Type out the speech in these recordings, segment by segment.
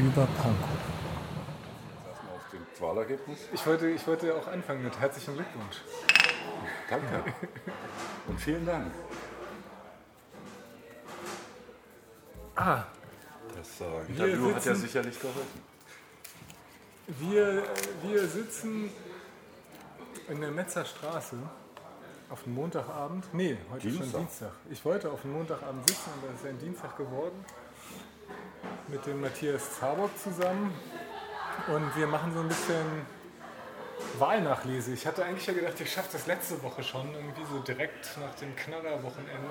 Über Pankow. Ich wollte, ich wollte auch anfangen mit herzlichen Glückwunsch. Danke. Und vielen Dank. Ah, Das äh, Interview hat ja sicherlich geholfen. Wir, wir sitzen in der Metzer Straße auf dem Montagabend. Nee, heute ist schon Dienstag. Dienstag. Ich wollte auf dem Montagabend sitzen, aber es ist ein Dienstag geworden. Mit dem Matthias Zabock zusammen. Und wir machen so ein bisschen Wahlnachlese. Ich hatte eigentlich ja gedacht, ich schaffe das letzte Woche schon, irgendwie so direkt nach dem Knallerwochenende.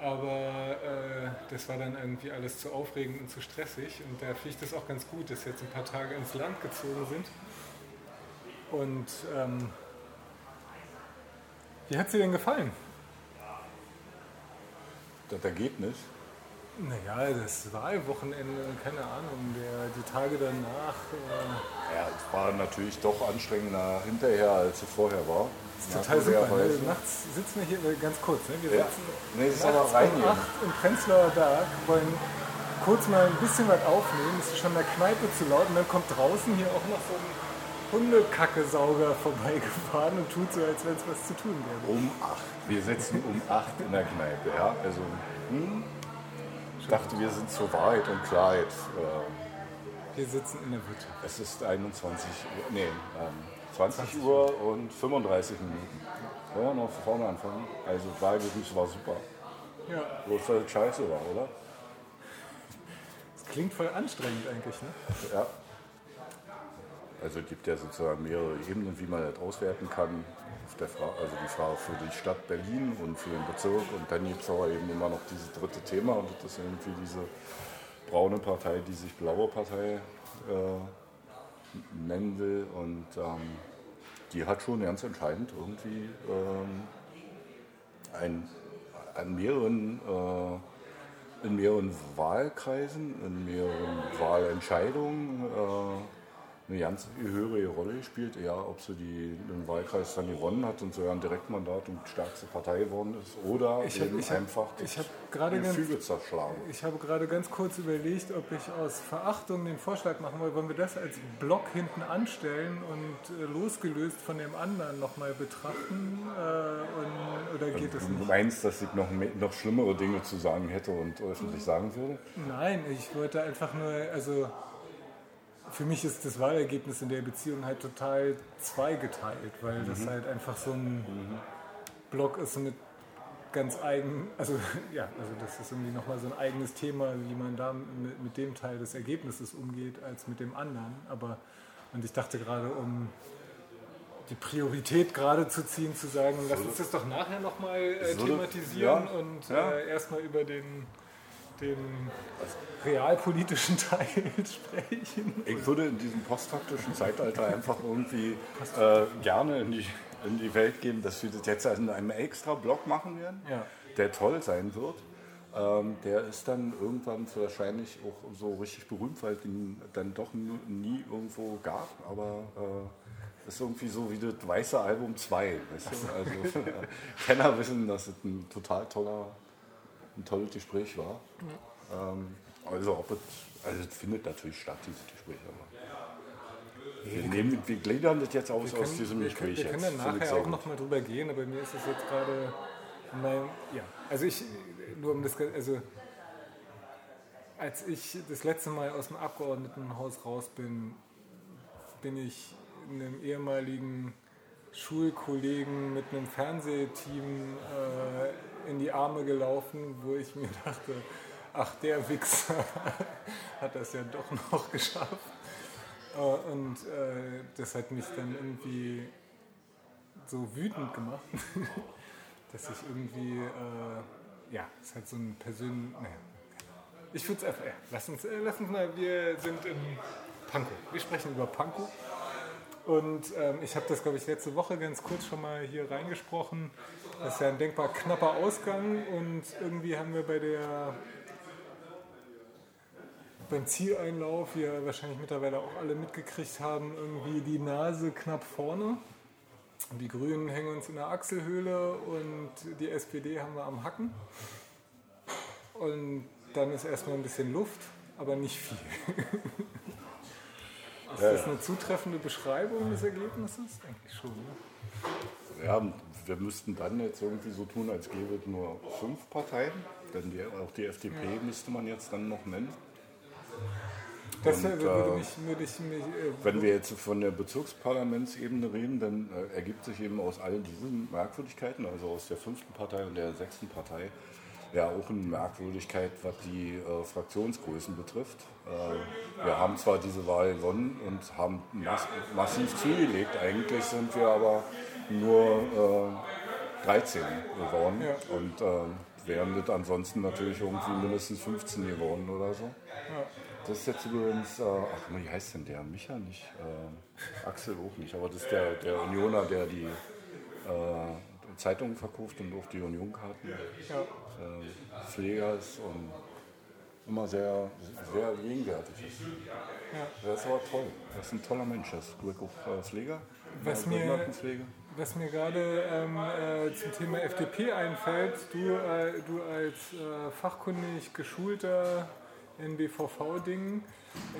Aber äh, das war dann irgendwie alles zu aufregend und zu stressig. Und da finde ich das auch ganz gut, dass jetzt ein paar Tage ins Land gezogen sind. Und ähm, wie hat dir denn gefallen? Das Ergebnis. Naja, das Wahlwochenende, keine Ahnung, der, die Tage danach. Äh, Ja, war natürlich doch anstrengender hinterher, als es vorher war. total super. Ne? Nachts sitzen wir hier, äh, ganz kurz, ne? wir Ja. sitzen Nee, ist nachts aber rein um. 8 im Prenzlauer Berg, wollen kurz mal ein bisschen was aufnehmen, es ist schon in der Kneipe zu laut und dann kommt draußen hier auch noch so ein Hundekacke-Sauger vorbeigefahren und tut so, als wenn es was zu tun gäbe. Um 8. Wir sitzen um 8 in der Kneipe. Ja? Also, hm? Ich dachte, wir sind zur Wahrheit und Klarheit. Äh, Wir sitzen in der Wirtschaft. es ist 21 Uhr, nee, ähm, 20 Uhr und 35 Minuten. Wollen wir noch vorne anfangen? Also, Wahlgebiet war super. Ja, Bloß, es scheiße war, oder? das klingt voll anstrengend eigentlich, ne? Ja. Also es gibt ja sozusagen mehrere Ebenen, wie man das auswerten kann. Also die Frage für die Stadt Berlin und für den Bezirk. Und dann gibt es aber eben immer noch dieses dritte Thema und das ist irgendwie diese braune Partei, die sich blaue Partei äh, nennen will. Und ähm, die hat schon ganz entscheidend irgendwie ähm, ein, an mehreren äh, in mehreren Wahlkreisen, in mehreren Wahlentscheidungen äh, eine ganz höhere Rolle gespielt. Ja, ob sie die, den Wahlkreis dann gewonnen hat und sogar ein Direktmandat und stärkste Partei geworden ist oder Ich hab- eben hab- einfach ich hab gerade ganz- Gefüge zerschlagen. Ich habe gerade ganz kurz überlegt, ob ich aus Verachtung den Vorschlag machen will, wollen wir das als Block hinten anstellen und äh, losgelöst von dem anderen nochmal betrachten? Äh, und, oder geht es Du nicht? meinst, dass ich noch, me- noch schlimmere Dinge zu sagen hätte und öffentlich sagen würde? Nein, ich wollte einfach nur, also für mich ist das Wahlergebnis in der Beziehung halt total zweigeteilt, weil das halt einfach so ein Block ist mit ganz eigen, also ja, also das ist irgendwie nochmal so ein eigenes Thema, wie man da mit, mit dem Teil des Ergebnisses umgeht, als mit dem anderen. Aber und ich dachte gerade, um die Priorität gerade zu ziehen, zu sagen, lass uns das doch nachher nochmal äh, thematisieren ja, und ja. Äh, erstmal über den, den realpolitischen Teil sprechen. Ich würde in diesem postfaktischen Zeitalter einfach irgendwie äh, gerne in die, in die Welt geben, dass wir das jetzt in einem extra Blog machen werden, Ja. der toll sein wird. Ähm, der ist dann irgendwann wahrscheinlich auch so richtig berühmt, weil es ihn dann doch nie, nie irgendwo gab. Aber äh, ist irgendwie so wie das weiße Album 2. Weißt du? Also Kenner wissen, dass es ein total toller, ein tolles Gespräch war. Ähm, also, ob es, also es findet natürlich statt, dieses Gespräch. Aber wir, nehmen, wir gliedern das jetzt aus, aus diesem wir, können, Gespräch. wir können dann nachher auch nochmal drüber gehen, aber mir ist es jetzt gerade mein, ja, also ich, nur um das, also als ich das letzte Mal aus dem Abgeordnetenhaus raus bin, bin ich einem ehemaligen Schulkollegen mit einem Fernsehteam äh, in die Arme gelaufen, wo ich mir dachte, ach der Wichser hat das ja doch noch geschafft. Äh, und äh, das hat mich dann irgendwie so wütend gemacht, dass ich irgendwie, äh, ja, es hat so ein persönlich, naja, ich würde es einfach, ja, lass uns, äh, lass uns mal, wir sind in Pankow. Wir sprechen über Pankow. Und ähm, ich habe das, glaube ich, letzte Woche ganz kurz schon mal hier reingesprochen. Das ist ja ein denkbar knapper Ausgang und irgendwie haben wir bei der beim Zieleinlauf, wie ja wahrscheinlich mittlerweile auch alle mitgekriegt haben, irgendwie die Nase knapp vorne. Die Grünen hängen uns in der Achselhöhle und die SPD haben wir am Hacken. Und dann ist erstmal ein bisschen Luft, aber nicht viel. ist Ja, das ja. eine zutreffende Beschreibung des Ergebnisses? Eigentlich schon. Ne? Ja, wir müssten dann jetzt irgendwie so tun, als gäbe es nur fünf Parteien. Denn die, auch die FDP müsste man jetzt dann noch nennen. Das Und, würde äh, mich, würde ich mich, äh, Wenn wir jetzt von der Bezirksparlamentsebene reden, dann äh, ergibt sich eben aus all diesen Merkwürdigkeiten, also aus der fünften Partei und der sechsten Partei, ja auch eine Merkwürdigkeit, was die äh, Fraktionsgrößen betrifft. Äh, wir haben zwar diese Wahl gewonnen und haben mass massiv zugelegt, eigentlich sind wir aber nur äh, 13 geworden Ja. und äh, wären das ansonsten natürlich irgendwie mindestens 15 geworden oder so. Das ist jetzt übrigens, äh, ach, wie heißt denn der? Micha nicht? Äh, Axel auch nicht, aber das ist der, der Unioner, der die äh, Zeitungen verkauft und auch die Unionkarten. ja. Äh, Pfleger ist und immer sehr, sehr gegenwärtig ist. Der ist aber toll. Er ist ein toller Mensch. Ich, auch äh, Pfleger. Was Ja, mir-. Was mir gerade ähm, äh, zum Thema FDP einfällt, du, äh, du als äh, fachkundig geschulter NBVV-Ding,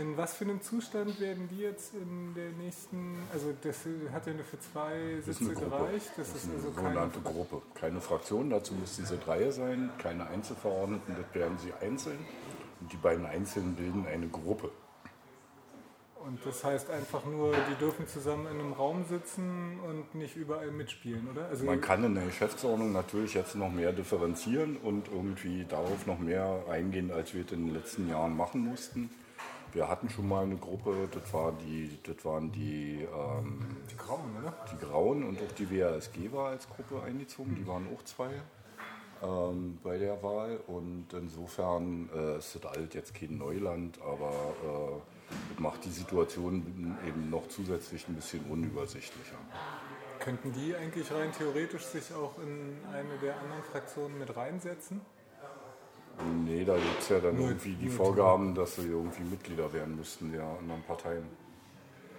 in was für einem Zustand werden die jetzt in der nächsten, also das hat ja nur für zwei Sitze gereicht, das, Das ist eine also keine, sogenannte Gruppe. Keine Fraktion, dazu müssten sie Reihe sein, keine Einzelverordneten, das werden sie einzeln. Und die beiden Einzelnen bilden eine Gruppe. Und das heißt einfach nur, die dürfen zusammen in einem Raum sitzen und nicht überall mitspielen, oder? Also Man kann in der Geschäftsordnung natürlich jetzt noch mehr differenzieren und irgendwie darauf noch mehr eingehen, als wir es in den letzten Jahren machen mussten. Wir hatten schon mal eine Gruppe, das, war die, das waren die, ähm, die Grauen, oder? die Grauen und auch die WASG war als Gruppe eingezogen. Die waren auch zwei ähm, bei der Wahl. Und insofern äh, ist das alles jetzt kein Neuland, aber äh, macht die Situation eben noch zusätzlich ein bisschen unübersichtlicher. Könnten die eigentlich rein theoretisch sich auch in eine der anderen Fraktionen mit reinsetzen? Nee, da gibt es ja dann Nur- irgendwie die Vorgaben, dass sie irgendwie Mitglieder werden müssten der anderen Parteien.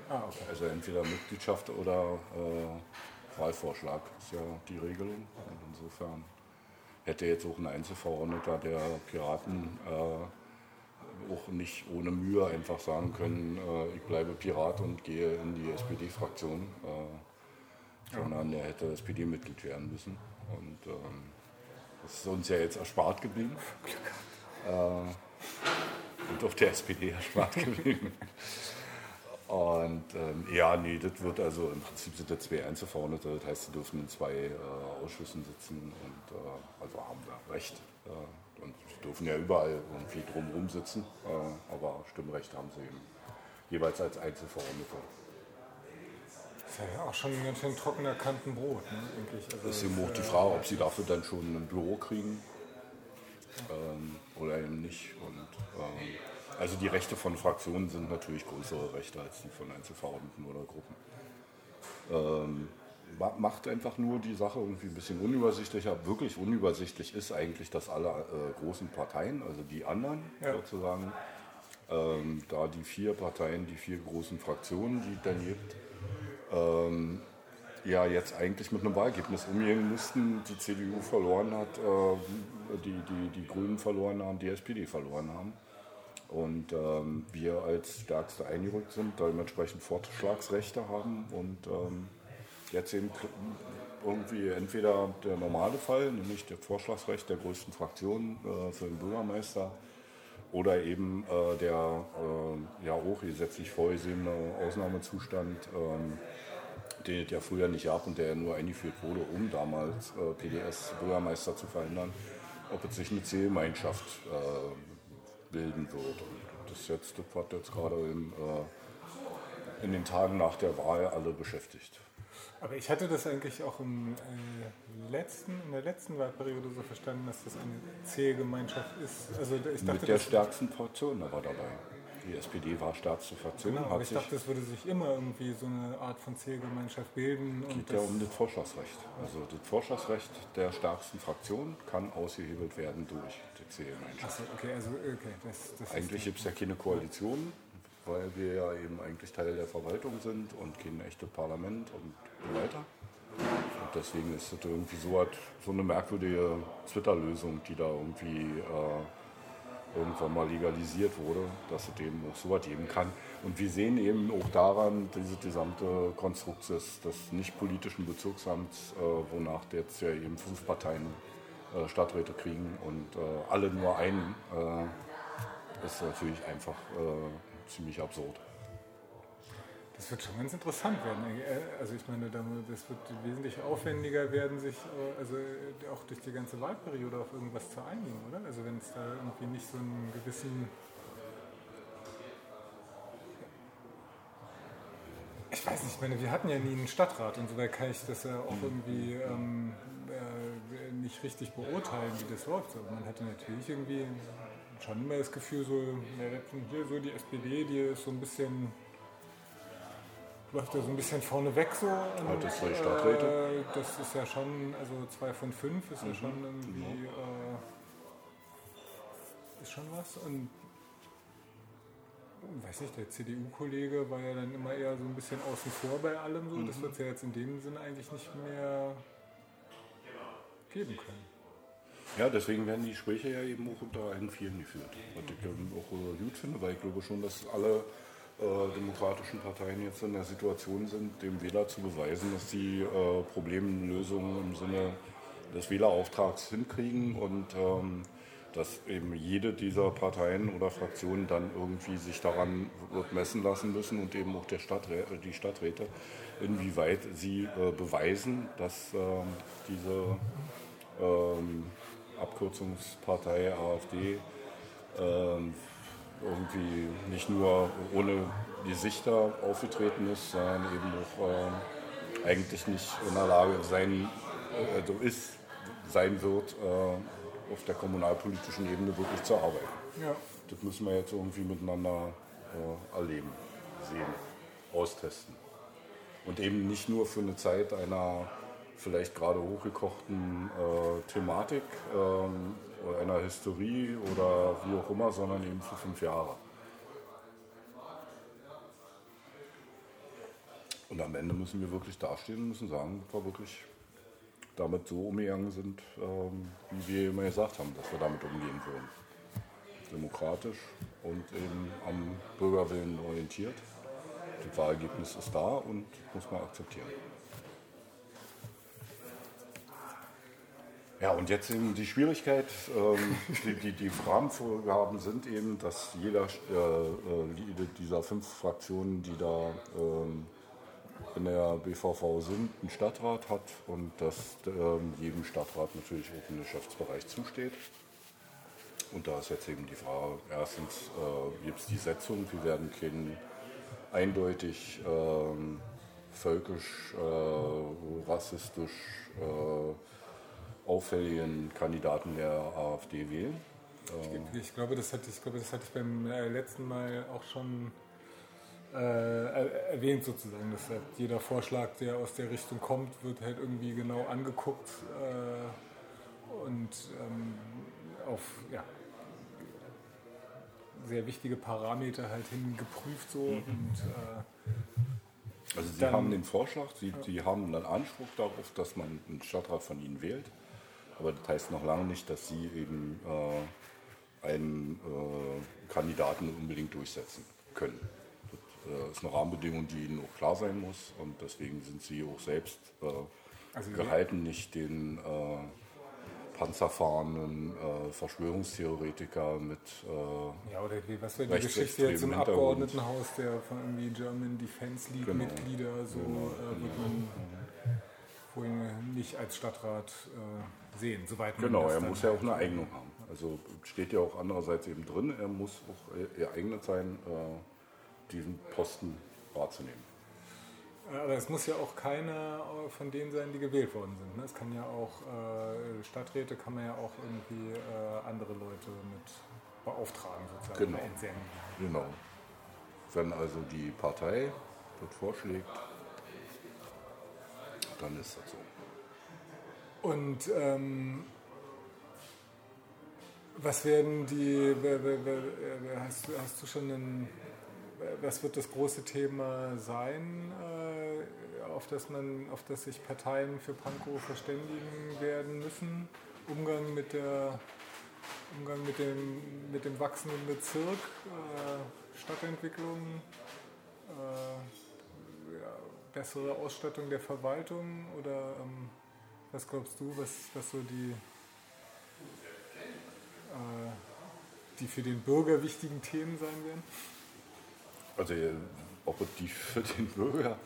Ah, okay. Also entweder Mitgliedschaft oder äh, Wahlvorschlag ist ja die Regelung. Und insofern hätte jetzt auch ein Einzelverordneter der Piraten äh, auch nicht ohne Mühe einfach sagen können, äh, ich bleibe Pirat und gehe in die SPD-Fraktion, äh, sondern er hätte SPD-Mitglied werden müssen. Und ähm, das ist uns ja jetzt erspart geblieben. Äh, und auf der SPD erspart geblieben. Und ähm, ja, nee, das wird also im Prinzip sind das zwei Einzelverordnete, das heißt, sie dürfen in zwei äh, Ausschüssen sitzen und äh, also haben da Recht. Äh, dürfen ja überall irgendwie drumherum sitzen, äh, aber Stimmrecht haben sie eben jeweils als Einzelverordnete. Das ist ja auch schon ein ganz schön trockener Kantenbrot, ne, denke ich. Also, Das ist eben auch die Frage, ob sie dafür dann schon ein Büro kriegen ähm, oder eben nicht. Und, ähm, also die Rechte von Fraktionen sind natürlich größere Rechte als die von Einzelverordneten oder Gruppen. Ähm, macht einfach nur die Sache irgendwie ein bisschen unübersichtlicher. Wirklich unübersichtlich ist eigentlich, dass alle äh, großen Parteien, also die anderen Ja. sozusagen, ähm, da die vier Parteien, die vier großen Fraktionen, die es dann gibt, ähm, ja jetzt eigentlich mit einem Wahlergebnis umgehen müssten. Die CDU verloren hat, äh, die, die, die Grünen verloren haben, die SPD verloren haben. Und ähm, wir als Stärkste eingerückt sind, dementsprechend Vorschlagsrechte haben und ähm, jetzt eben irgendwie entweder der normale Fall, nämlich das Vorschlagsrecht der größten Fraktion äh, für den Bürgermeister, oder eben äh, der äh, ja auch gesetzlich vorgesehene Ausnahmezustand, ähm, den es ja früher nicht gab und der nur eingeführt wurde, um damals äh, PDS-Bürgermeister zu verhindern, ob es sich eine Zielgemeinschaft äh, bilden wird. Und das ist jetzt das, jetzt gerade im, äh, in den Tagen nach der Wahl alle beschäftigt. Aber ich hatte das eigentlich auch im, äh, letzten, in der letzten Wahlperiode so verstanden, dass das eine Zählgemeinschaft ist. Also ich dachte, Mit der stärksten Fraktion aber dabei. Die SPD war stärkste Fraktion. Genau, aber ich dachte, es würde sich immer irgendwie so eine Art von Zählgemeinschaft bilden. Und geht ja um das Vorschlagsrecht. Also das Vorschlagsrecht der stärksten Fraktion kann ausgehebelt werden durch die Zählgemeinschaft. Achso, okay, also okay, das, das Eigentlich gibt es ja keine Koalition, weil wir ja eben eigentlich Teil der Verwaltung sind und kein echtes Parlament und so weiter. Und deswegen ist das irgendwie so, hat, so eine merkwürdige Twitter-Lösung, die da irgendwie äh, irgendwann mal legalisiert wurde, dass es eben auch so was geben kann. Und wir sehen eben auch daran, dieses gesamte Konstrukt des, des nicht-politischen Bezirksamts, äh, wonach jetzt ja eben fünf Parteien äh, Stadträte kriegen und äh, alle nur einen, äh, ist natürlich einfach äh, ziemlich absurd. Das wird schon ganz interessant werden. Äh, Also ich meine, da- das wird wesentlich aufwendiger werden, sich äh, also äh, auch durch die ganze Wahlperiode auf irgendwas zu einigen, oder? Also wenn es da irgendwie nicht so einen gewissen Ich weiß nicht, ich meine, wir hatten ja nie einen Stadtrat, insoweit kann ich das ja auch irgendwie ähm, äh, nicht richtig beurteilen, wie das läuft. Aber man hatte natürlich irgendwie schon immer das Gefühl, so, hier so die SPD, die ist so ein bisschen läuft ja so ein bisschen vorne weg so. Hat jetzt zwei Stadträte. Äh, das ist ja schon, also zwei von fünf ist ja schon irgendwie, äh, ist schon was. Und weiß nicht, der CDU-Kollege war ja dann immer eher so ein bisschen außen vor bei allem so. Das wird es ja jetzt in dem Sinne eigentlich nicht mehr geben können. Ja, deswegen werden die Gespräche ja eben auch unter allen Vieren geführt. Was ich ähm, auch äh, gut finde, weil ich glaube schon, dass alle äh, demokratischen Parteien jetzt in der Situation sind, dem Wähler zu beweisen, dass sie äh, Problemlösungen im Sinne des Wählerauftrags hinkriegen und ähm, dass eben jede dieser Parteien oder Fraktionen dann irgendwie sich daran wird messen lassen müssen und eben auch der Stadträ die Stadträte, inwieweit sie äh, beweisen, dass ähm, diese ähm, Abkürzungspartei AfD ähm, irgendwie nicht nur ohne Gesichter aufgetreten ist, sondern eben auch ähm, eigentlich nicht in der Lage sein, äh, also ist, sein wird, äh, auf der kommunalpolitischen Ebene wirklich zu arbeiten. Ja. Das müssen wir jetzt irgendwie miteinander äh, erleben, sehen, austesten. Und eben nicht nur für eine Zeit einer vielleicht gerade hochgekochten äh, Thematik ähm, einer Historie oder wie auch immer, sondern eben für fünf Jahre. Und am Ende müssen wir wirklich dastehen und müssen sagen, dass wir wirklich damit so umgegangen sind, ähm, wie wir immer gesagt haben, dass wir damit umgehen würden. Demokratisch und eben am Bürgerwillen orientiert. Das Wahlergebnis ist da und muss man akzeptieren. Ja, und jetzt eben die Schwierigkeit, ähm, die, die, die Rahmenvorgaben sind eben, dass jeder äh, äh, dieser fünf Fraktionen, die da ähm, in der BVV sind, einen Stadtrat hat und dass ähm, jedem Stadtrat natürlich auch ein Geschäftsbereich zusteht. Und da ist jetzt eben die Frage, erstens äh, gibt es die Setzung, wir werden keinen eindeutig ähm, völkisch, äh, rassistisch äh, auffälligen Kandidaten der AfD wählen. Ähm, Ich glaube, das hatte, ich glaube, das hatte ich beim äh, letzten Mal auch schon äh, er- erwähnt sozusagen, dass halt jeder Vorschlag, der aus der Richtung kommt, wird halt irgendwie genau angeguckt äh, und ähm, auf ja, sehr wichtige Parameter halt hin geprüft so und äh, Also Sie haben den Vorschlag, Sie, Sie haben einen Anspruch darauf, dass man einen Stadtrat von Ihnen wählt. Aber das heißt noch lange nicht, dass Sie eben äh, einen äh, Kandidaten unbedingt durchsetzen können. Das äh, ist eine Rahmenbedingung, die Ihnen auch klar sein muss. Und deswegen sind Sie auch selbst äh, Also gehalten, nicht den äh, panzerfahrenden äh, Verschwörungstheoretiker mit äh, Ja, oder was war die Geschichte jetzt im. Abgeordnetenhaus, der von irgendwie German Defense League Genau. Mitglieder, so äh, wird man wohl nicht als Stadtrat sehen, soweit man Genau, er muss ja auch eine Eignung haben. Also steht ja auch andererseits eben drin, er muss auch geeignet sein, äh, diesen Posten wahrzunehmen. Aber es muss ja auch keiner äh, von denen sein, die gewählt worden sind. Ne? Es kann ja auch, äh, Stadträte kann man ja auch irgendwie äh, andere Leute mit beauftragen sozusagen, Genau. entsenden. Genau. Wenn also die Partei das vorschlägt, dann ist das so. Und ähm, was werden die, hast, hast du schon einen, was wird das große Thema sein, äh, auf das, man, auf das sich Parteien für Pankow verständigen werden müssen? Umgang mit der Umgang mit dem, mit dem wachsenden Bezirk, äh, Stadtentwicklung, äh, bessere Ausstattung der Verwaltung oder ähm, was glaubst du, was, was so die, äh, die für den Bürger wichtigen Themen sein werden? Also ob die für den Bürger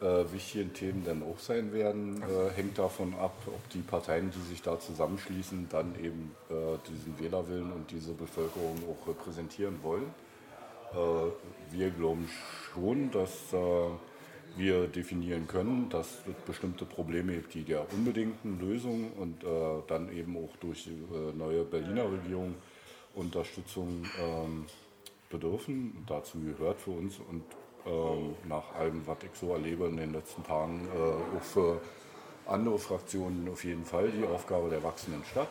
äh, wichtigen Themen dann auch sein werden, äh, hängt davon ab, ob die Parteien, die sich da zusammenschließen, dann eben äh, diesen Wählerwillen und diese Bevölkerung auch repräsentieren wollen. Äh, wir glauben schon, dass äh, wir definieren können, dass es bestimmte Probleme gibt, die der unbedingten Lösung und äh, dann eben auch durch die neue Berliner Regierung Unterstützung ähm, bedürfen. Dazu gehört für uns und ähm, nach allem, was ich so erlebe in den letzten Tagen, äh, auch für andere Fraktionen auf jeden Fall die Aufgabe der wachsenden Stadt.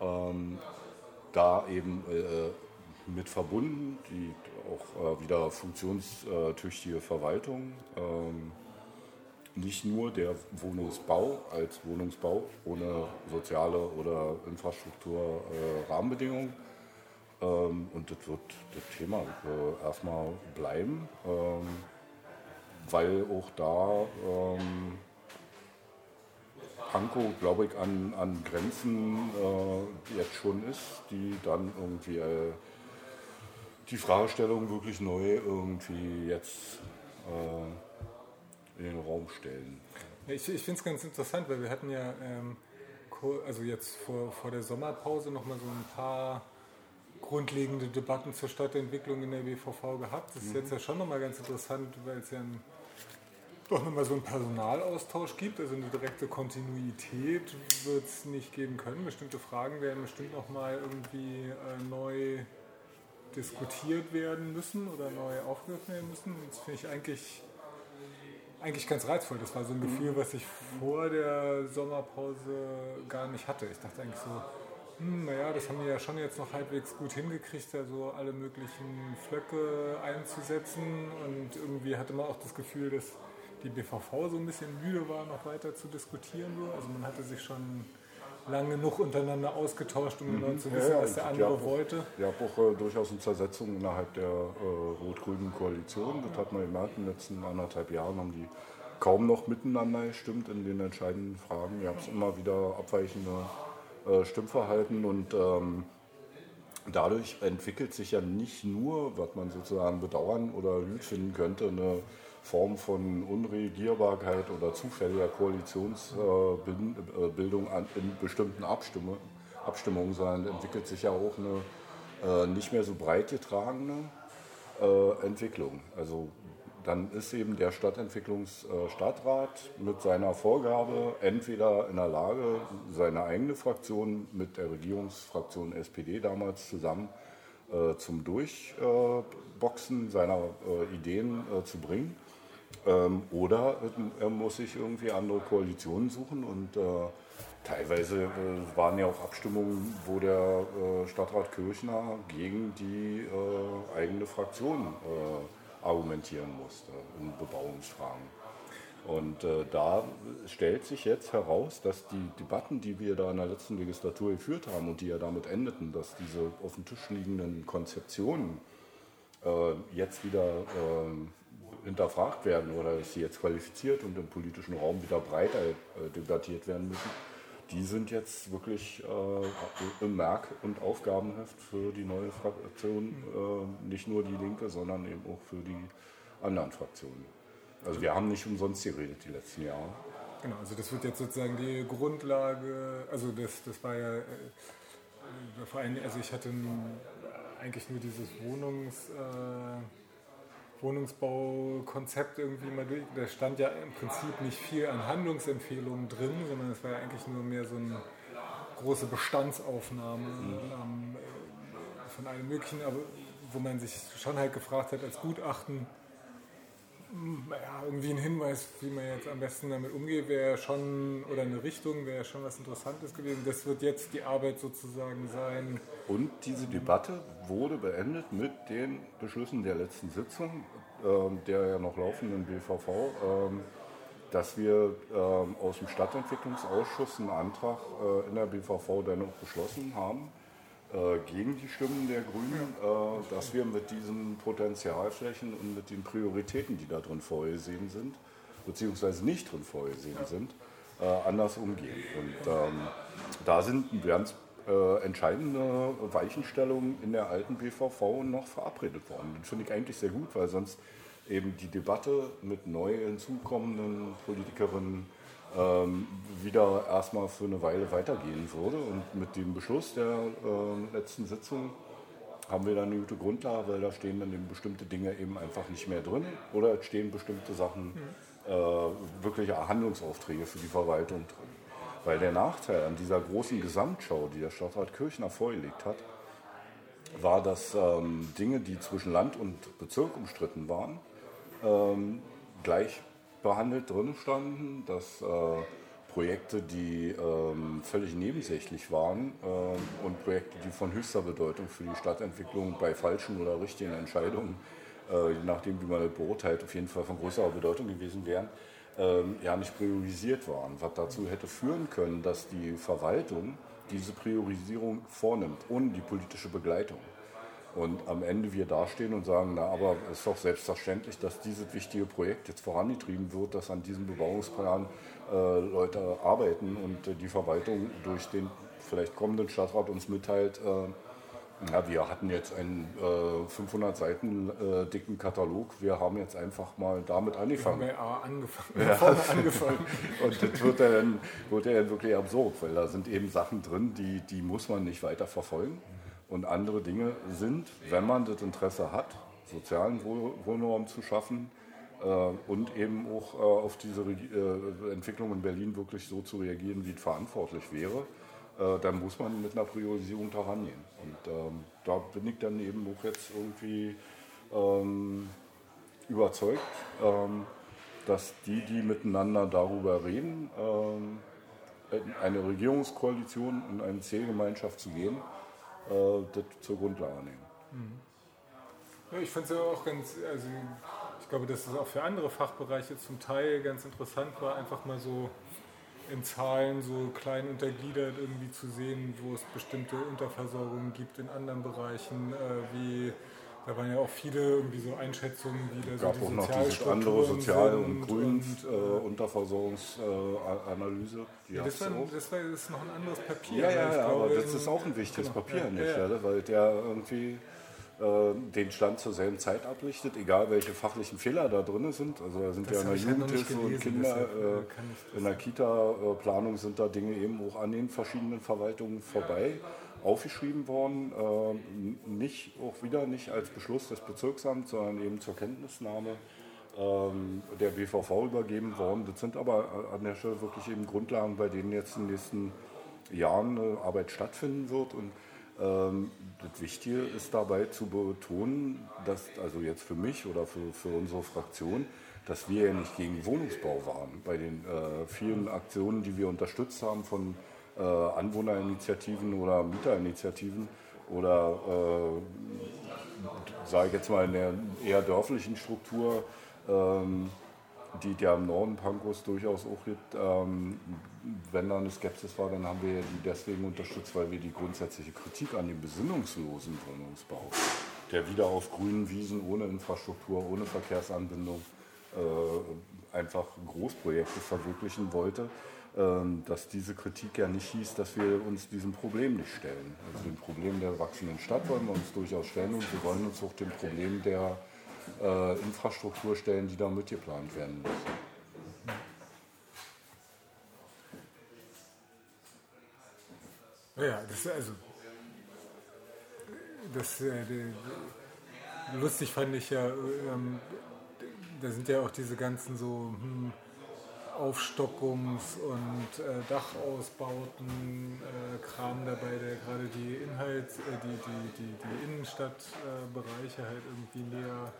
Ähm, da eben äh, mit verbunden, die auch äh, wieder funktionstüchtige Verwaltung, ähm, nicht nur der Wohnungsbau als Wohnungsbau ohne soziale oder Infrastruktur äh, ähm, und das wird das Thema äh, erstmal bleiben, ähm, weil auch da Pankow, glaube ich, an, an Grenzen äh, jetzt schon ist, die dann irgendwie äh, die Fragestellung wirklich neu irgendwie jetzt äh, in den Raum stellen. Ich, ich finde es ganz interessant, weil wir hatten ja ähm, also jetzt vor, vor der Sommerpause noch mal so ein paar grundlegende Debatten zur Stadtentwicklung in der BVV gehabt. Das ist mhm. jetzt ja schon nochmal ganz interessant, weil es ja ein, doch nochmal so einen Personalaustausch gibt. Also eine direkte Kontinuität wird es nicht geben können. Bestimmte Fragen werden bestimmt nochmal irgendwie äh, neu diskutiert werden müssen oder neu aufgegriffen werden müssen. Das finde ich eigentlich, eigentlich ganz reizvoll. Das war so ein. Gefühl, was ich vor der Sommerpause gar nicht hatte. Ich dachte eigentlich so, hm, naja, das haben wir ja schon jetzt noch halbwegs gut hingekriegt, also alle möglichen Flöcke einzusetzen. Und irgendwie hatte man auch das Gefühl, dass die BVV so ein bisschen müde war, noch weiter zu diskutieren. Also man hatte sich schon lang genug untereinander ausgetauscht, um genau zu wissen, ja, was der andere auch, wollte. Ja, auch äh, durchaus eine Zersetzung innerhalb der äh, rot-grünen Koalition. Das hat man gemerkt, in den letzten anderthalb Jahren haben die kaum noch miteinander gestimmt in den entscheidenden Fragen. Wir haben es immer wieder abweichende äh, Stimmverhalten und ähm, dadurch entwickelt sich ja nicht nur, was man sozusagen bedauern oder gut finden könnte, eine Form von Unregierbarkeit oder zufälliger Koalitionsbildung äh, in bestimmten Abstimmungen, Abstimmungen, sondern entwickelt sich ja auch eine äh, nicht mehr so breit getragene Entwicklung. Also dann ist eben der Stadtentwicklungsstadtrat mit seiner Vorgabe entweder in der Lage, seine eigene Fraktion mit der Regierungsfraktion SPD damals zusammen äh, zum Durchboxen seiner äh, Ideen äh, zu bringen. Ähm, oder er muss sich irgendwie andere Koalitionen suchen und äh, teilweise äh, waren ja auch Abstimmungen, wo der äh, Stadtrat Kirchner gegen die eigene Fraktion argumentieren musste in Bebauungsfragen. Und äh, da stellt sich jetzt heraus, dass die Debatten, die wir da in der letzten Legislatur geführt haben und die ja damit endeten, dass diese auf dem Tisch liegenden Konzeptionen äh, jetzt wieder äh, hinterfragt werden oder dass sie jetzt qualifiziert und im politischen Raum wieder breiter äh, debattiert werden müssen, die sind jetzt wirklich äh, im Merk- und Aufgabenheft für die neue Fraktion, äh, nicht nur die Linke, sondern eben auch für die anderen Fraktionen. Also wir haben nicht umsonst geredet die letzten Jahre. Genau, also das wird jetzt sozusagen die Grundlage, also das, das war ja äh, vor allem, also ich hatte eigentlich nur dieses Wohnungs... Äh, Wohnungsbaukonzept irgendwie mal durch. Da stand ja im Prinzip nicht viel an Handlungsempfehlungen drin, sondern es war ja eigentlich nur mehr so eine große Bestandsaufnahme mhm. ähm, von allem Möglichen, aber wo man sich schon halt gefragt hat als Gutachten, ja, irgendwie ein Hinweis, wie man jetzt am besten damit umgeht, wäre schon, oder eine Richtung, wäre schon was Interessantes gewesen. Das wird jetzt die Arbeit sozusagen sein. Und diese Debatte wurde beendet mit den Beschlüssen der letzten Sitzung, äh, der ja noch laufenden BVV, äh, dass wir äh, aus dem Stadtentwicklungsausschuss einen Antrag äh, in der BVV dann auch beschlossen haben, gegen die Stimmen der Grünen, äh, dass wir mit diesen Potenzialflächen und mit den Prioritäten, die da drin vorgesehen sind, beziehungsweise nicht drin vorgesehen sind, äh, anders umgehen. Und ähm, da sind ganz äh, entscheidende Weichenstellungen in der alten BVV noch verabredet worden. Das finde ich eigentlich sehr gut, weil sonst eben die Debatte mit neu hinzukommenden Politikerinnen ähm, wieder erstmal für eine Weile weitergehen würde. Und mit dem Beschluss der äh, letzten Sitzung haben wir dann eine gute Grundlage, weil da stehen dann eben bestimmte Dinge eben einfach nicht mehr drin oder es stehen bestimmte Sachen, mhm. äh, wirkliche Handlungsaufträge für die Verwaltung drin. Weil der Nachteil an dieser großen Gesamtschau, die der Stadtrat Kirchner vorgelegt hat, war, dass ähm, Dinge, die zwischen Land und Bezirk umstritten waren, ähm, gleich behandelt drin standen, dass äh, Projekte, die ähm, völlig nebensächlich waren äh, und Projekte, die von höchster Bedeutung für die Stadtentwicklung bei falschen oder richtigen Entscheidungen, äh, je nachdem wie man beurteilt, auf jeden Fall von größerer Bedeutung gewesen wären, ähm, ja nicht priorisiert waren. Was dazu hätte führen können, dass die Verwaltung diese Priorisierung vornimmt, ohne die politische Begleitung und am Ende wir dastehen und sagen, na, aber es ist doch selbstverständlich, dass dieses wichtige Projekt jetzt vorangetrieben wird, dass an diesem Bebauungsplan äh, Leute arbeiten und äh, die Verwaltung durch den vielleicht kommenden Stadtrat uns mitteilt, äh, ja, wir hatten jetzt einen 500 äh, Seiten äh, dicken Katalog, wir haben jetzt einfach mal damit angefangen. Wir haben ja angefangen. Ja. angefangen. und das wird ja, dann, wird ja wirklich absurd, weil da sind eben Sachen drin, die, die muss man nicht weiter verfolgen. Und andere Dinge sind, wenn man das Interesse hat, sozialen Wohnraum zu schaffen äh, und eben auch äh, auf diese äh, Entwicklung in Berlin wirklich so zu reagieren, wie es verantwortlich wäre, dann muss man mit einer Priorisierung daran gehen. Und ähm, da bin ich dann eben auch jetzt irgendwie ähm, überzeugt, ähm, dass die, die miteinander darüber reden, ähm, eine Regierungskoalition und eine Zielgemeinschaft zu gehen, das zur Grundlage nehmen. Mhm. Ja, ich fand es ja auch ganz, also ich glaube, dass es auch für andere Fachbereiche zum Teil ganz interessant war, einfach mal so in Zahlen so klein untergliedert irgendwie zu sehen, wo es bestimmte Unterversorgungen gibt in anderen Bereichen, äh, wie da waren ja auch viele irgendwie so Einschätzungen, wie da so gab auch noch diese andere Sozial- und Grün-Unterversorgungsanalyse. Äh, ja, das, war, das, war, das ist noch ein anderes Papier. Ja, ja, ja aber das ist auch ein wichtiges genau, Papier an der Stelle, weil der irgendwie äh, den Stand zur selben Zeit ablichtet, egal welche fachlichen Fehler da drin sind. Also da sind das ja in der halt Jugendhilfe und Kinder, äh, in der Kita-Planung sind da Dinge eben auch an den verschiedenen Verwaltungen vorbei aufgeschrieben worden, äh, nicht, auch wieder nicht als Beschluss des Bezirksamts, sondern eben zur Kenntnisnahme ähm, der BVV übergeben worden. Das sind aber an der Stelle wirklich eben Grundlagen, bei denen jetzt in den nächsten Jahren eine Arbeit stattfinden wird. Und ähm, das Wichtige ist dabei zu betonen, dass, also jetzt für mich oder für, für unsere Fraktion, dass wir ja nicht gegen Wohnungsbau waren. Bei den äh, vielen Aktionen, die wir unterstützt haben von äh, Anwohnerinitiativen oder Mieterinitiativen oder äh, sage ich jetzt mal in der eher dörflichen Struktur, ähm, die der im Norden Pankos durchaus auch gibt. Ähm, wenn da eine Skepsis war, dann haben wir die deswegen unterstützt, weil wir die grundsätzliche Kritik an dem besinnungslosen Wohnungsbau, der wieder auf grünen Wiesen ohne Infrastruktur, ohne Verkehrsanbindung äh, einfach Großprojekte verwirklichen wollte, dass diese Kritik ja nicht hieß, dass wir uns diesem Problem nicht stellen. Also dem Problem der wachsenden Stadt wollen wir uns durchaus stellen und wir wollen uns auch dem Problem der äh, Infrastruktur stellen, die da mitgeplant werden müssen. Ja, das also das äh, lustig fand ich ja, ähm, da sind ja auch diese ganzen so hm, Aufstockungs- und äh, Dachausbauten, äh, Kram dabei, der gerade die Inhalts-, äh, die, die, die, die Innenstadtbereiche halt irgendwie näher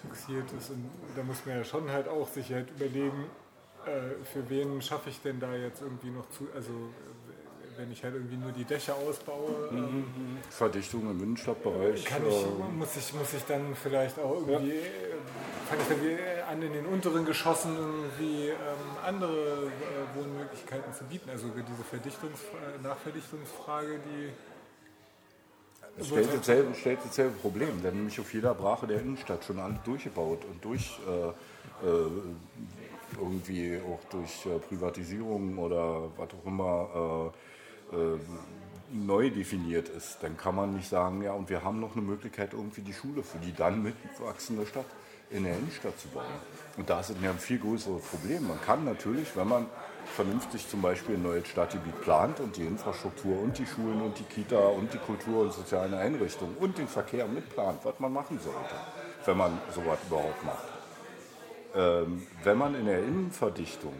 taxiert ist. Und da muss man ja schon halt auch sich halt überlegen, äh, für wen schaffe ich denn da jetzt irgendwie noch zu, also wenn ich halt irgendwie nur die Dächer ausbaue. Mhm. Ähm, Verdichtung im Innenstadtbereich. Kann ich, muss, ich, muss ich dann vielleicht auch irgendwie, ja. fange ich dann an in den unteren Geschossen irgendwie ähm, andere äh, Wohnmöglichkeiten zu bieten. Also diese Verdichtungs Nachverdichtungsfrage, die es stellt dasselbe, stellt dasselbe Problem, denn nämlich auf jeder Brache der Innenstadt schon alles durchgebaut und durch äh, äh, irgendwie auch durch äh, Privatisierung oder was auch immer äh, äh, neu definiert ist, dann kann man nicht sagen, ja, und wir haben noch eine Möglichkeit, irgendwie die Schule für die dann mitwachsende Stadt in der Innenstadt zu bauen. Und da ist ja ein viel größeres Problem. Man kann natürlich, wenn man vernünftig zum Beispiel ein neues Stadtgebiet plant und die Infrastruktur und die Schulen und die Kita und die Kultur- und sozialen Einrichtungen und den Verkehr mitplant, was man machen sollte, wenn man sowas überhaupt macht. Ähm, wenn man in der Innenverdichtung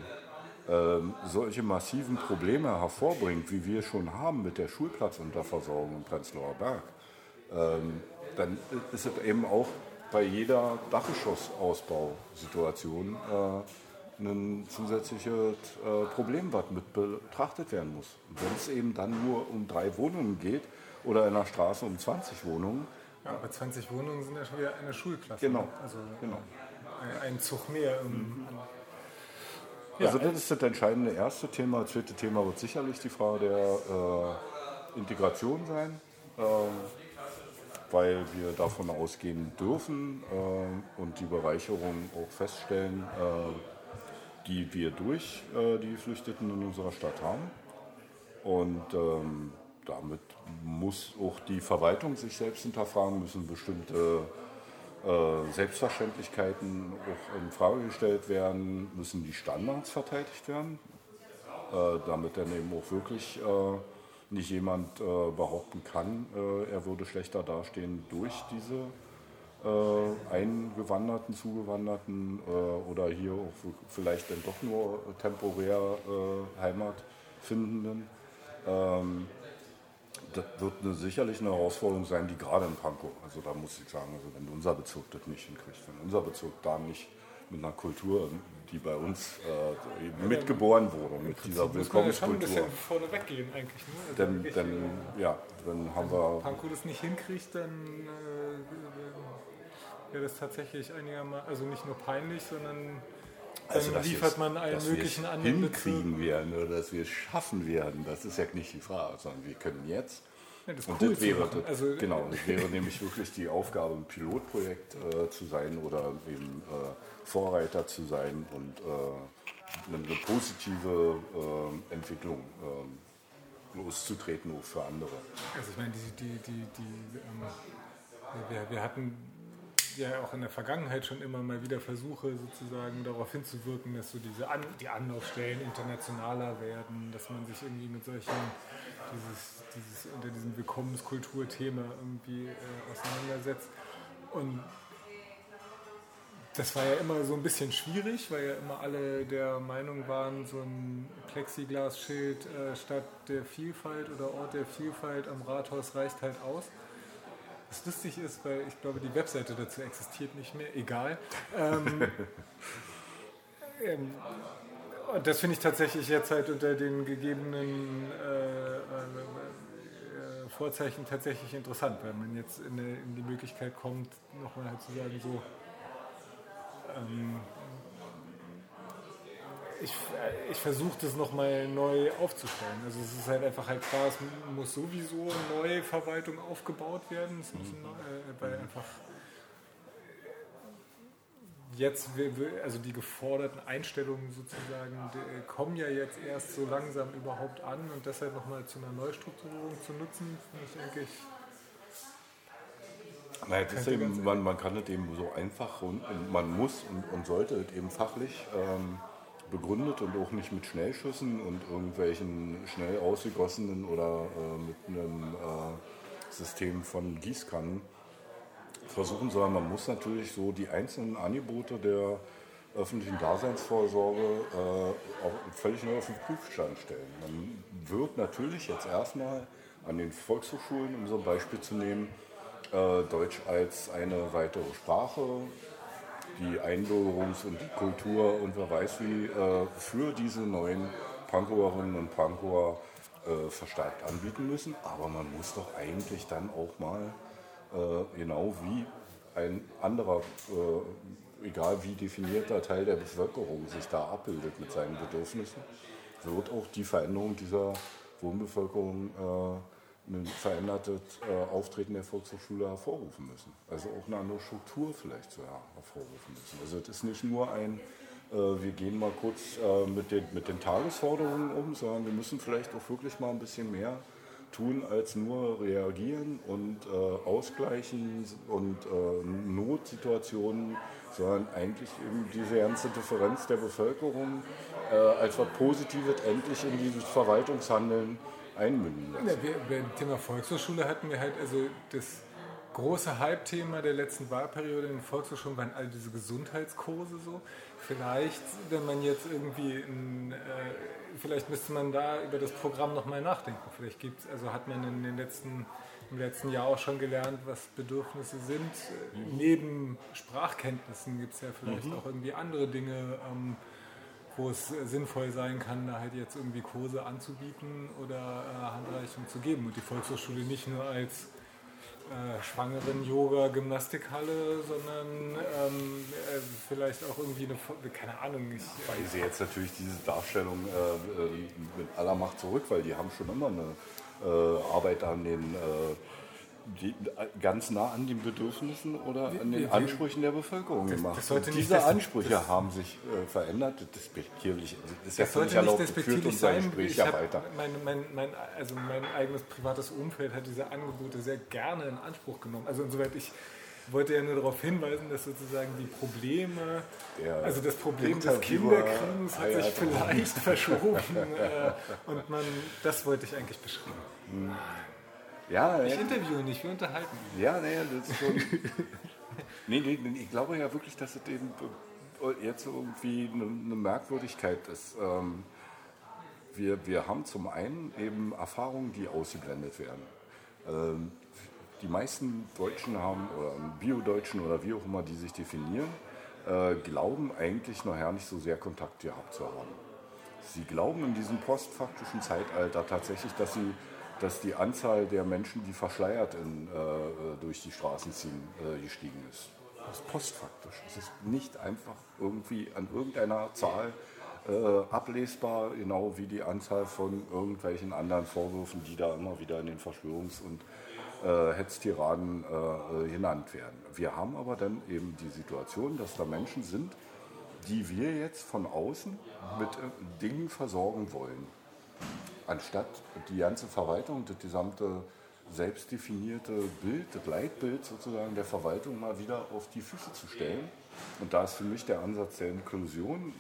ähm, solche massiven Probleme hervorbringt, wie wir schon haben mit der Schulplatzunterversorgung im Prenzlauer Berg, ähm, dann ist es eben auch bei jeder Dachgeschossausbausituation äh, ein zusätzliches äh, Problem, was mit betrachtet werden muss. Wenn es eben dann nur um drei Wohnungen geht oder in einer Straße um 20 Wohnungen. Ja, aber 20 Wohnungen sind ja schon wieder eine Schulklasse. Genau. Ne? Also genau. Ein Zug mehr. Mhm. Ja, also das ist das entscheidende erste Thema. Das zweite Thema wird sicherlich die Frage der äh, Integration sein. Ähm, weil wir davon ausgehen dürfen äh, und die Bereicherung auch feststellen, äh, die wir durch äh, die Geflüchteten in unserer Stadt haben. Und ähm, damit muss auch die Verwaltung sich selbst hinterfragen, müssen bestimmte äh, Selbstverständlichkeiten auch in Frage gestellt werden, müssen die Standards verteidigt werden, äh, damit dann eben auch wirklich äh, nicht jemand äh, behaupten kann, äh, er würde schlechter dastehen durch diese äh, Eingewanderten, Zugewanderten äh, oder hier auch vielleicht dann doch nur temporär äh, Heimatfindenden. Ähm, das wird eine, sicherlich eine Herausforderung sein, die gerade in Pankow, also da muss ich sagen, also wenn unser Bezirk das nicht hinkriegt, wenn unser Bezirk da nicht mit einer Kultur, die bei uns äh, mitgeboren wurde, mit dieser Willkommenskultur. Muss man ja schon ein bisschen vorne weggehen eigentlich. Ne? Also dann, dann, ja, dann haben wir... Pankow das nicht hinkriegt, dann äh, wäre das tatsächlich einigermaßen, also nicht nur peinlich, sondern dann also, liefert man allen möglichen anderen hinkriegen Bezirken. werden oder dass wir es schaffen werden, das ist ja nicht die Frage, sondern wir können jetzt ja, das und cool das wäre, das, also genau, das wäre nämlich wirklich die Aufgabe, ein Pilotprojekt äh, zu sein oder eben äh, Vorreiter zu sein und äh, eine, eine, positive äh, Entwicklung ähm, loszutreten auch für andere. Also ich meine, die, die, die, die ähm, wir, wir hatten ja auch in der Vergangenheit schon immer mal wieder Versuche sozusagen darauf hinzuwirken, dass so diese An die Anlaufstellen internationaler werden, dass man sich irgendwie mit solchen dieses, dieses unter diesem Willkommenskulturthema irgendwie äh, auseinandersetzt. Und das war ja immer so ein bisschen schwierig, weil ja immer alle der Meinung waren, so ein Plexiglasschild äh, statt der Vielfalt oder Ort der Vielfalt am Rathaus reicht halt aus. Was lustig ist, weil ich glaube, die Webseite dazu existiert nicht mehr, egal. Ähm, ähm, und das finde ich tatsächlich jetzt halt unter den gegebenen äh, äh, Vorzeichen tatsächlich interessant, weil man jetzt in, eine, in die Möglichkeit kommt, nochmal halt zu sagen, so, ähm, ich, ich versuche das nochmal neu aufzustellen. Also es ist halt einfach halt klar, es muss sowieso neue Verwaltung aufgebaut werden. Es muss, äh, weil einfach jetzt, also die geforderten Einstellungen sozusagen, kommen ja jetzt erst so langsam überhaupt an und deshalb nochmal zu einer Neustrukturierung zu nutzen, finde ich eigentlich naja, eben, man, man, kann es eben so einfach und, und man muss und, und, sollte eben fachlich ähm, begründet und auch nicht mit Schnellschüssen und irgendwelchen schnell ausgegossenen oder äh, mit einem äh, System von Gießkannen versuchen, sondern man muss natürlich so die einzelnen Angebote der öffentlichen Daseinsvorsorge äh, auch völlig neu auf den Prüfstand stellen. Man wird natürlich jetzt erstmal an den Volkshochschulen, um so ein Beispiel zu nehmen, äh, Deutsch als eine weitere Sprache, die Einbürgerungs- und die Kultur und wer weiß wie äh, für diese neuen Pankoerinnen und Pankoer äh, verstärkt anbieten müssen. Aber man muss doch eigentlich dann auch mal äh, genau wie ein anderer, äh, egal wie definierter Teil der Bevölkerung sich da abbildet mit seinen Bedürfnissen, wird auch die Veränderung dieser Wohnbevölkerung äh, ein verändertes äh, Auftreten der Volkshochschule hervorrufen müssen. Also auch eine andere Struktur vielleicht so hervorrufen müssen. Also es ist nicht nur ein, äh, wir gehen mal kurz äh, mit, den, mit den Tagesforderungen um, sondern wir müssen vielleicht auch wirklich mal ein bisschen mehr tun als nur reagieren und äh, ausgleichen und äh, Notsituationen, sondern eigentlich eben diese ganze Differenz der Bevölkerung äh, als was Positives endlich in dieses Verwaltungshandeln einmünden lassen. Ja, beim Thema Volkshochschule hatten wir halt also das große Hype-Thema der letzten Wahlperiode in den Volkshochschulen waren all diese Gesundheitskurse so. Vielleicht, wenn man jetzt irgendwie, ein, äh, vielleicht müsste man da über das Programm nochmal nachdenken. Vielleicht gibt's, also hat man in den letzten, im letzten Jahr auch schon gelernt, was Bedürfnisse sind. Mhm. Neben Sprachkenntnissen gibt es ja vielleicht mhm. auch irgendwie andere Dinge. Ähm, wo es sinnvoll sein kann, da halt jetzt irgendwie Kurse anzubieten oder äh, Handreichung zu geben und die Volkshochschule nicht nur als äh, schwangeren Yoga Gymnastikhalle, sondern ähm, äh, vielleicht auch irgendwie eine, keine Ahnung. Ich äh, weise jetzt natürlich diese Darstellung äh, äh, mit aller Macht zurück, weil die haben schon immer eine äh, Arbeit an den die, ganz nah an den Bedürfnissen oder an den Ansprüchen der Bevölkerung das, gemacht. Das und diese Ansprüche das, haben sich äh, verändert. Despektierlich. Also das ist ja völlig erlaubt, führt unser Gespräch ja weiter. Mein, mein, mein, also mein eigenes privates Umfeld hat diese Angebote sehr gerne in Anspruch genommen. Also insoweit ich wollte ja nur darauf hinweisen, dass sozusagen die Probleme, der also das Problem des Kinderkriegs hat sich vielleicht verschoben äh, und man, das wollte ich eigentlich beschreiben. Hm. Ja, ich ja. interviewe nicht, wir unterhalten. Ja, naja, das ist schon. nee, nee, nee, ich glaube ja wirklich, dass es eben jetzt irgendwie eine, eine Merkwürdigkeit ist. Ähm, wir, wir haben zum einen eben Erfahrungen, die ausgeblendet werden. Ähm, die meisten Deutschen haben, oder Bio-Deutschen oder wie auch immer die sich definieren, äh, glauben eigentlich nachher nicht so sehr Kontakt gehabt zu haben. Sie glauben in diesem postfaktischen Zeitalter tatsächlich, dass sie dass die Anzahl der Menschen, die verschleiert in, äh, durch die Straßen ziehen, äh, gestiegen ist. Das ist postfaktisch. Es ist nicht einfach irgendwie an irgendeiner Zahl äh, ablesbar, genau wie die Anzahl von irgendwelchen anderen Vorwürfen, die da immer wieder in den Verschwörungs- und äh, Hetztiraden äh, äh, genannt werden. Wir haben aber dann eben die Situation, dass da Menschen sind, die wir jetzt von außen mit Dingen versorgen wollen anstatt die ganze Verwaltung, das gesamte selbstdefinierte Bild, das Leitbild sozusagen der Verwaltung mal wieder auf die Füße zu stellen. Und da ist für mich der Ansatz der Inklusion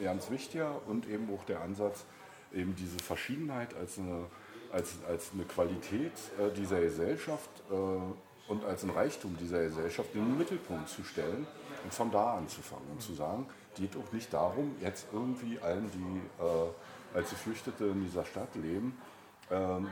äh, ganz wichtiger und eben auch der Ansatz, eben diese Verschiedenheit als eine, als, als eine Qualität äh, dieser Gesellschaft äh, und als ein Reichtum dieser Gesellschaft in den Mittelpunkt zu stellen und von da anzufangen und zu sagen, geht auch nicht darum, jetzt irgendwie allen, die äh, als Geflüchtete in dieser Stadt leben, ähm,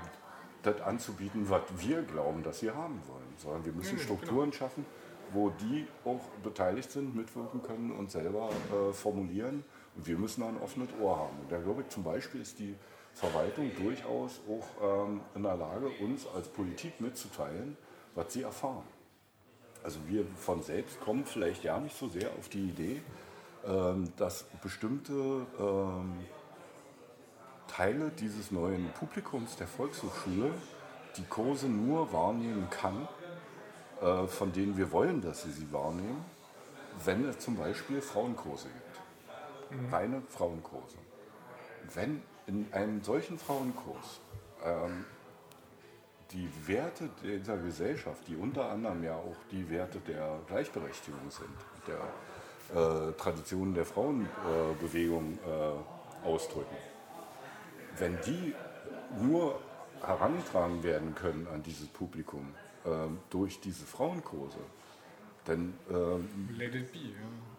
das anzubieten, was wir glauben, dass sie haben wollen. Sondern wir müssen Strukturen genau. schaffen, wo die auch beteiligt sind, mitwirken können und selber äh, formulieren. Und wir müssen ein offenes Ohr haben. Und da glaube ich zum Beispiel ist die Verwaltung durchaus auch ähm, in der Lage, uns als Politik mitzuteilen, was sie erfahren. Also wir von selbst kommen vielleicht ja nicht so sehr auf die Idee, ähm, dass bestimmte ähm, Teile dieses neuen Publikums der Volkshochschule die Kurse nur wahrnehmen kann, äh, von denen wir wollen, dass sie sie wahrnehmen, wenn es zum Beispiel Frauenkurse gibt. Mhm. Reine Frauenkurse. Wenn in einem solchen Frauenkurs ähm, die Werte dieser Gesellschaft, die unter anderem ja auch die Werte der Gleichberechtigung sind, der äh, Traditionen der Frauenbewegung äh, ausdrücken, wenn die nur herangetragen werden können an dieses Publikum äh, durch diese Frauenkurse, dann, ähm, be, ja.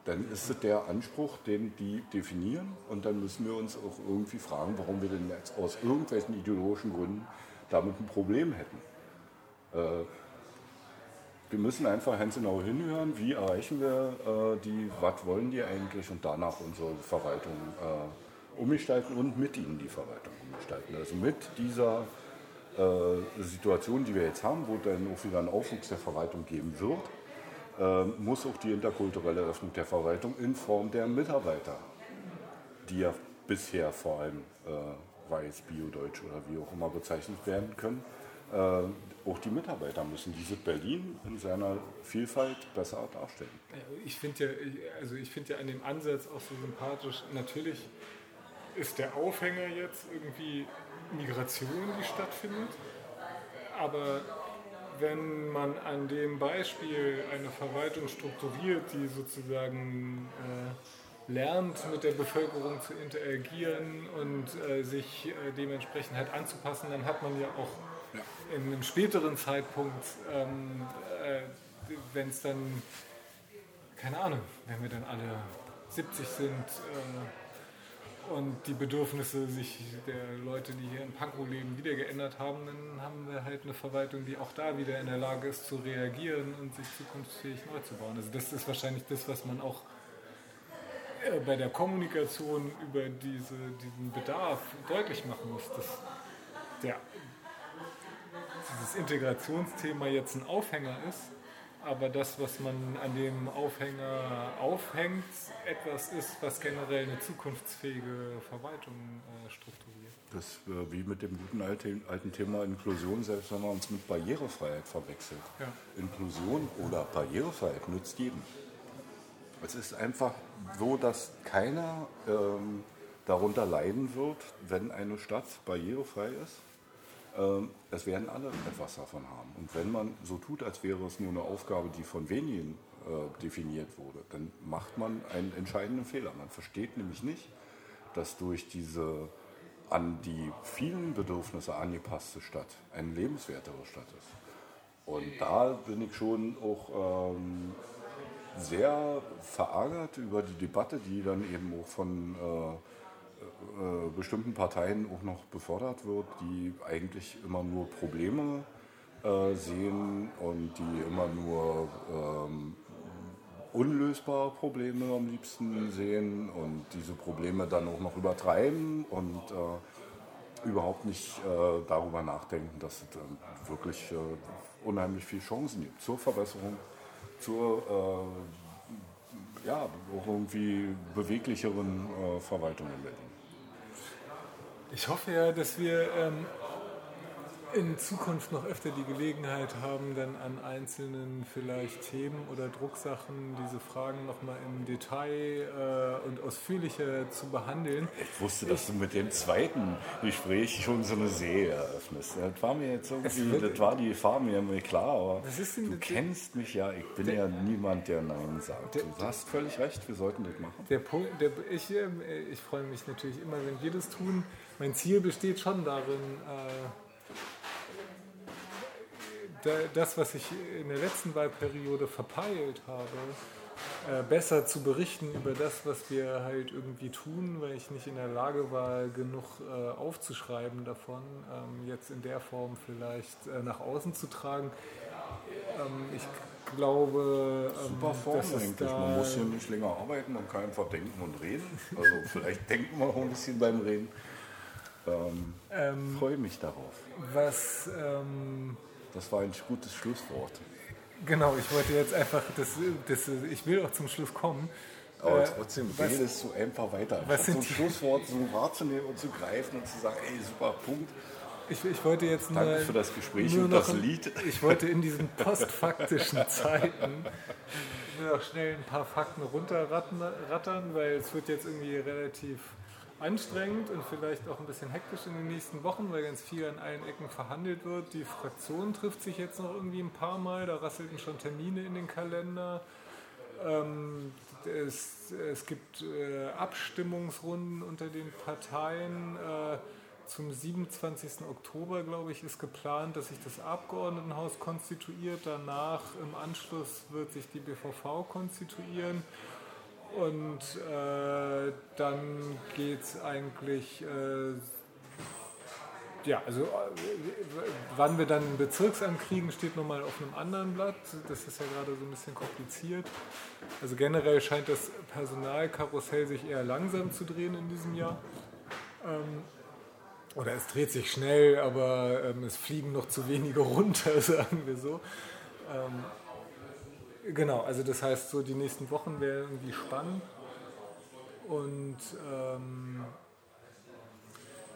dann ist es der Anspruch, den die definieren und dann müssen wir uns auch irgendwie fragen, warum wir denn jetzt aus irgendwelchen ideologischen Gründen damit ein Problem hätten. Äh, wir müssen einfach ganz genau hinhören, wie erreichen wir äh, die, was wollen die eigentlich und danach unsere Verwaltung äh, umgestalten und mit ihnen die Verwaltung umgestalten. Also mit dieser äh, Situation, die wir jetzt haben, wo dann auch wieder einen Aufwuchs der Verwaltung geben wird, äh, muss auch die interkulturelle Öffnung der Verwaltung in Form der Mitarbeiter, die ja bisher vor allem äh, weiß, Bio-Deutsch oder wie auch immer bezeichnet werden können, äh, auch die Mitarbeiter müssen dieses Berlin in seiner Vielfalt besser darstellen. Ich finde ja, also ich finde ja an dem Ansatz auch so sympathisch, natürlich ist der Aufhänger jetzt irgendwie Migration, die stattfindet, aber wenn man an dem Beispiel eine Verwaltung strukturiert, die sozusagen äh, lernt, mit der Bevölkerung zu interagieren und äh, sich äh, dementsprechend halt anzupassen, dann hat man ja auch in einem späteren Zeitpunkt, ähm, äh, wenn es dann, keine Ahnung, wenn wir dann alle 70 sind äh, und die Bedürfnisse sich der Leute, die hier in Pankow leben, wieder geändert haben, dann haben wir halt eine Verwaltung, die auch da wieder in der Lage ist zu reagieren und sich zukunftsfähig neu zu bauen. Also das ist wahrscheinlich das, was man auch äh, bei der Kommunikation über diese, diesen Bedarf deutlich machen muss, dass der dieses Integrationsthema jetzt ein Aufhänger ist, aber das, was man an dem Aufhänger aufhängt, etwas ist, was generell eine zukunftsfähige Verwaltung äh, strukturiert. Das äh, wie mit dem guten alten, alten Thema Inklusion, selbst wenn man uns mit Barrierefreiheit verwechselt. Ja. Inklusion oder Barrierefreiheit nützt jedem. Es ist einfach so, dass keiner ähm, darunter leiden wird, wenn eine Stadt barrierefrei ist es werden alle etwas davon haben. Und wenn man so tut, als wäre es nur eine Aufgabe, die von wenigen äh, definiert wurde, dann macht man einen entscheidenden Fehler. Man versteht nämlich nicht, dass durch diese an die vielen Bedürfnisse angepasste Stadt eine lebenswertere Stadt ist. Und da bin ich schon auch ähm, sehr verärgert über die Debatte, die dann eben auch von äh, äh, bestimmten Parteien auch noch befördert wird, die eigentlich immer nur Probleme äh, sehen und die immer nur ähm, unlösbare Probleme am liebsten sehen und diese Probleme dann auch noch übertreiben und äh, überhaupt nicht äh, darüber nachdenken, dass es äh, wirklich äh, unheimlich viele Chancen gibt zur Verbesserung, zur ja, auch irgendwie beweglicheren Verwaltung in Berlin. Ich hoffe ja, dass wir ähm, in Zukunft noch öfter die Gelegenheit haben, dann an einzelnen vielleicht Themen oder Drucksachen diese Fragen nochmal im Detail äh, und ausführlicher zu behandeln. Ich wusste, dass du mit dem zweiten Gespräch schon so eine See eröffnest. Das war mir jetzt irgendwie, das war die Gefahr mir klar, aber du kennst mich ja, ich bin der, ja niemand, der Nein sagt. Der, du hast völlig recht, wir sollten das machen. Der Punkt, der, ich, äh, ich freue mich natürlich immer, wenn wir das tun mein Ziel besteht schon darin, äh, das, was ich in der letzten Wahlperiode verpeilt habe, äh, besser zu berichten über das, was wir halt irgendwie tun, weil ich nicht in der Lage war, genug äh, aufzuschreiben davon, ähm, jetzt in der Form vielleicht nach außen zu tragen. Ähm, ich glaube, ähm, super Form eigentlich. Man muss hier nicht länger arbeiten, man kann einfach denken und reden. Also vielleicht denken wir auch ein bisschen beim Reden. Ähm, ähm, freue mich darauf. Was. Ähm, das war ein gutes Schlusswort. Genau, ich wollte jetzt einfach, das, das, ich will auch zum Schluss kommen. Aber äh, trotzdem was, redest du einfach weiter. Was sind so ein Schlusswort so wahrzunehmen und zu greifen und zu sagen, ey, super Punkt. Ich, ich wollte jetzt nur, Danke für das Gespräch und das Lied. Ich wollte in diesen postfaktischen Zeiten nur noch schnell ein paar Fakten runterrattern, weil es wird jetzt irgendwie relativ anstrengend und vielleicht auch ein bisschen hektisch in den nächsten Wochen, weil ganz viel an allen Ecken verhandelt wird. Die Fraktion trifft sich jetzt noch irgendwie ein paar Mal, da rasselten schon Termine in den Kalender. Ähm, es, es, gibt äh, Abstimmungsrunden unter den Parteien äh, zum 27. Oktober, glaube ich, ist geplant, dass sich das Abgeordnetenhaus konstituiert. Danach im Anschluss wird sich die BVV konstituieren. Und äh, dann geht es eigentlich, äh, ja, also äh, wann wir dann ein Bezirksamt kriegen, steht nochmal auf einem anderen Blatt. Das ist ja gerade so ein bisschen kompliziert. Also generell scheint das Personalkarussell sich eher langsam zu drehen in diesem Jahr. Ähm, oder es dreht sich schnell, aber ähm, es fliegen noch zu wenige runter, sagen wir so. Ähm, Genau, also das heißt, so die nächsten Wochen wären irgendwie spannend und ähm,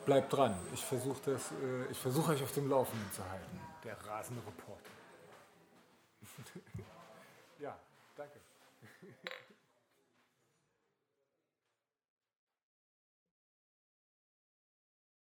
bleibt dran. Ich versuche äh, ich euch auf dem Laufenden zu halten, der rasende Report.